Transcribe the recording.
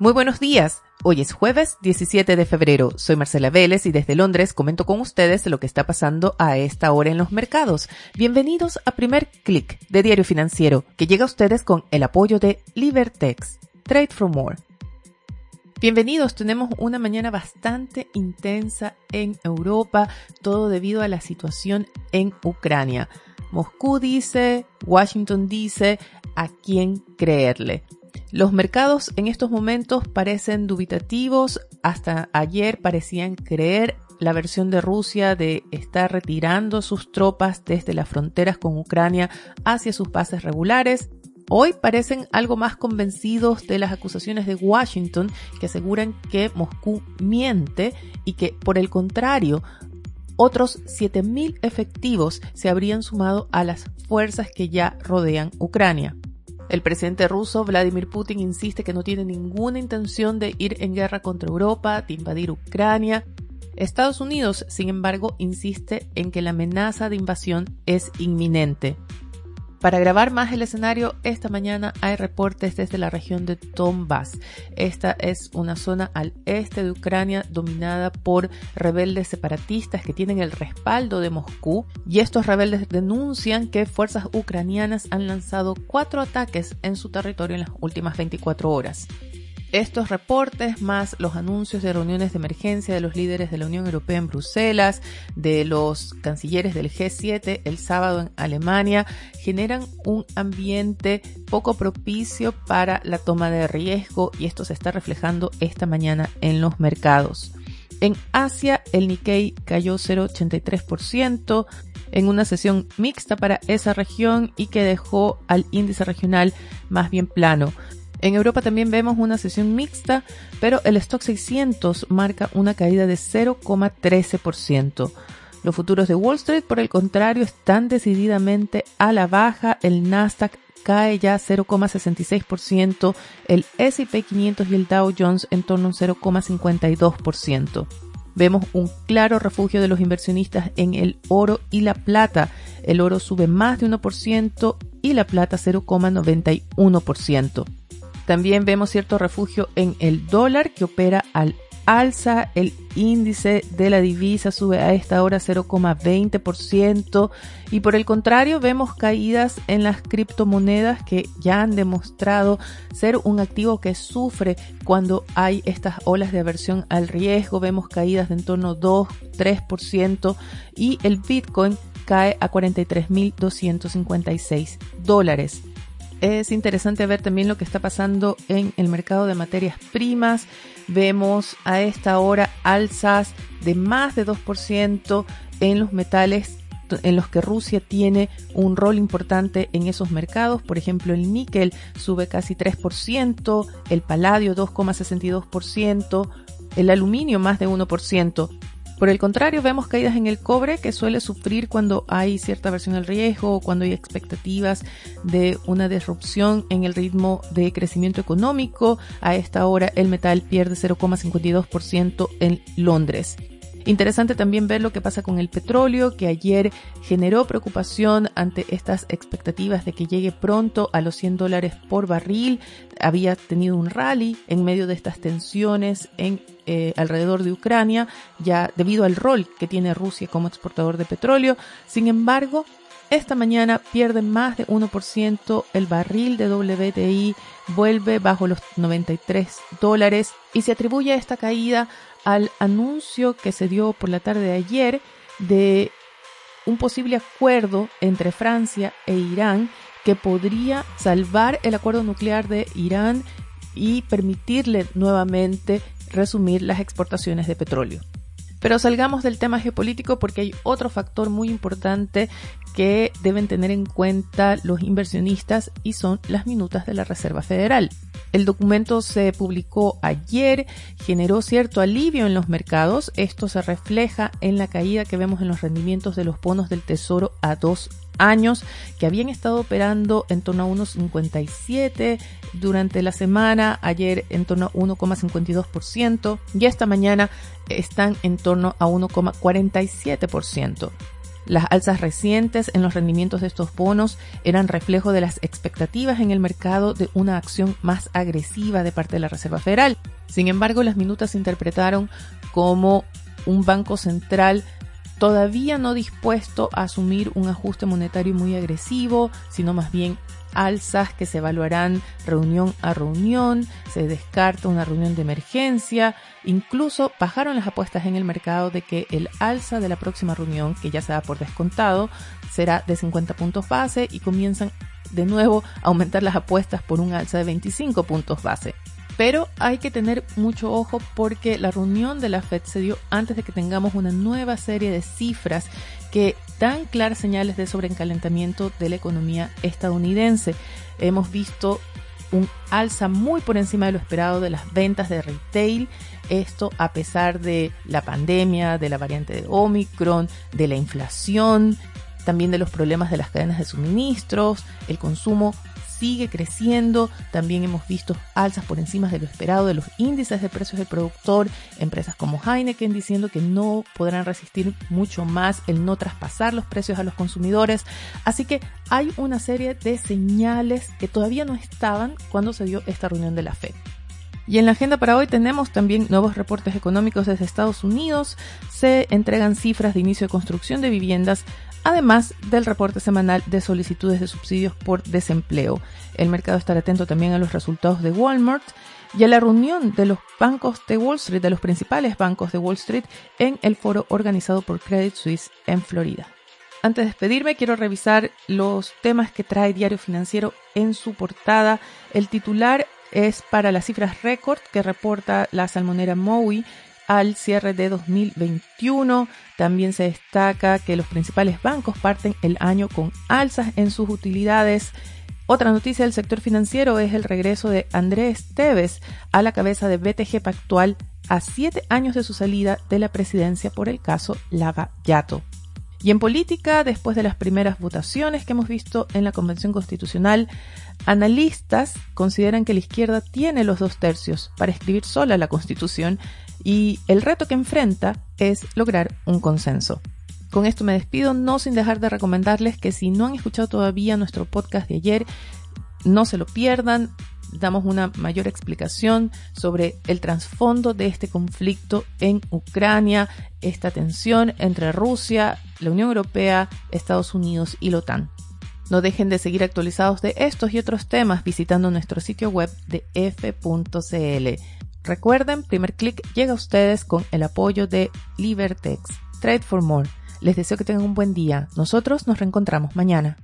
Muy buenos días. Hoy es jueves 17 de febrero. Soy Marcela Vélez y desde Londres comento con ustedes lo que está pasando a esta hora en los mercados. Bienvenidos a Primer Click de Diario Financiero, que llega a ustedes con el apoyo de Libertex. Trade for More. Bienvenidos, tenemos una mañana bastante intensa en Europa, todo debido a la situación en Ucrania. Moscú dice, Washington dice, a quién creerle. Los mercados en estos momentos parecen dubitativos. Hasta ayer parecían creer la versión de Rusia de estar retirando sus tropas desde las fronteras con Ucrania hacia sus bases regulares. Hoy parecen algo más convencidos de las acusaciones de Washington que aseguran que Moscú miente y que, por el contrario, otros 7.000 efectivos se habrían sumado a las fuerzas que ya rodean Ucrania. El presidente ruso Vladimir Putin insiste que no tiene ninguna intención de ir en guerra contra Europa, de invadir Ucrania. Estados Unidos, sin embargo, insiste en que la amenaza de invasión es inminente. Para grabar más el escenario, esta mañana hay reportes desde la región de Donbass. Esta es una zona al este de Ucrania dominada por rebeldes separatistas que tienen el respaldo de Moscú y estos rebeldes denuncian que fuerzas ucranianas han lanzado cuatro ataques en su territorio en las últimas 24 horas. Estos reportes, más los anuncios de reuniones de emergencia de los líderes de la Unión Europea en Bruselas, de los cancilleres del G7 el sábado en Alemania, generan un ambiente poco propicio para la toma de riesgo y esto se está reflejando esta mañana en los mercados. En Asia, el Nikkei cayó 0,83% en una sesión mixta para esa región y que dejó al índice regional más bien plano. En Europa también vemos una sesión mixta, pero el stock 600 marca una caída de 0,13%. Los futuros de Wall Street, por el contrario, están decididamente a la baja. El Nasdaq cae ya 0,66%, el S&P 500 y el Dow Jones en torno a un 0,52%. Vemos un claro refugio de los inversionistas en el oro y la plata. El oro sube más de 1% y la plata 0,91%. También vemos cierto refugio en el dólar que opera al alza. El índice de la divisa sube a esta hora 0,20% y por el contrario vemos caídas en las criptomonedas que ya han demostrado ser un activo que sufre cuando hay estas olas de aversión al riesgo. Vemos caídas de en torno 2-3% y el Bitcoin cae a 43.256 dólares. Es interesante ver también lo que está pasando en el mercado de materias primas. Vemos a esta hora alzas de más de 2% en los metales en los que Rusia tiene un rol importante en esos mercados. Por ejemplo, el níquel sube casi 3%, el paladio 2,62%, el aluminio más de 1%. Por el contrario, vemos caídas en el cobre que suele sufrir cuando hay cierta versión al riesgo o cuando hay expectativas de una disrupción en el ritmo de crecimiento económico. A esta hora el metal pierde 0,52% en Londres. Interesante también ver lo que pasa con el petróleo, que ayer generó preocupación ante estas expectativas de que llegue pronto a los 100 dólares por barril. Había tenido un rally en medio de estas tensiones en eh, alrededor de Ucrania, ya debido al rol que tiene Rusia como exportador de petróleo. Sin embargo, esta mañana pierde más de 1%, el barril de WTI vuelve bajo los 93 dólares y se atribuye esta caída al anuncio que se dio por la tarde de ayer de un posible acuerdo entre Francia e Irán que podría salvar el acuerdo nuclear de Irán y permitirle nuevamente resumir las exportaciones de petróleo. Pero salgamos del tema geopolítico porque hay otro factor muy importante que deben tener en cuenta los inversionistas y son las minutas de la Reserva Federal. El documento se publicó ayer, generó cierto alivio en los mercados. Esto se refleja en la caída que vemos en los rendimientos de los bonos del Tesoro a dos años que habían estado operando en torno a 1,57 durante la semana, ayer en torno a 1,52% y esta mañana están en torno a 1,47%. Las alzas recientes en los rendimientos de estos bonos eran reflejo de las expectativas en el mercado de una acción más agresiva de parte de la Reserva Federal. Sin embargo, las minutas se interpretaron como un banco central todavía no dispuesto a asumir un ajuste monetario muy agresivo, sino más bien alzas que se evaluarán reunión a reunión, se descarta una reunión de emergencia, incluso bajaron las apuestas en el mercado de que el alza de la próxima reunión, que ya se da por descontado, será de 50 puntos base y comienzan de nuevo a aumentar las apuestas por un alza de 25 puntos base. Pero hay que tener mucho ojo porque la reunión de la Fed se dio antes de que tengamos una nueva serie de cifras que dan claras señales de sobrecalentamiento de la economía estadounidense. Hemos visto un alza muy por encima de lo esperado de las ventas de retail. Esto a pesar de la pandemia, de la variante de Omicron, de la inflación, también de los problemas de las cadenas de suministros, el consumo sigue creciendo. También hemos visto alzas por encima de lo esperado de los índices de precios del productor. Empresas como Heineken diciendo que no podrán resistir mucho más el no traspasar los precios a los consumidores. Así que hay una serie de señales que todavía no estaban cuando se dio esta reunión de la FED. Y en la agenda para hoy tenemos también nuevos reportes económicos desde Estados Unidos. Se entregan cifras de inicio de construcción de viviendas además del reporte semanal de solicitudes de subsidios por desempleo. El mercado estará atento también a los resultados de Walmart y a la reunión de los bancos de Wall Street, de los principales bancos de Wall Street, en el foro organizado por Credit Suisse en Florida. Antes de despedirme, quiero revisar los temas que trae Diario Financiero en su portada. El titular es para las cifras récord que reporta la salmonera Mowi al cierre de 2021. También se destaca que los principales bancos parten el año con alzas en sus utilidades. Otra noticia del sector financiero es el regreso de Andrés Tevez a la cabeza de BTG Pactual a siete años de su salida de la presidencia por el caso Lava Yato. Y en política, después de las primeras votaciones que hemos visto en la Convención Constitucional, analistas consideran que la izquierda tiene los dos tercios para escribir sola la Constitución y el reto que enfrenta es lograr un consenso. Con esto me despido, no sin dejar de recomendarles que si no han escuchado todavía nuestro podcast de ayer, no se lo pierdan. Damos una mayor explicación sobre el trasfondo de este conflicto en Ucrania, esta tensión entre Rusia, la Unión Europea, Estados Unidos y la OTAN. No dejen de seguir actualizados de estos y otros temas visitando nuestro sitio web de f.cl. Recuerden, primer clic llega a ustedes con el apoyo de Libertex. Trade for More. Les deseo que tengan un buen día. Nosotros nos reencontramos mañana.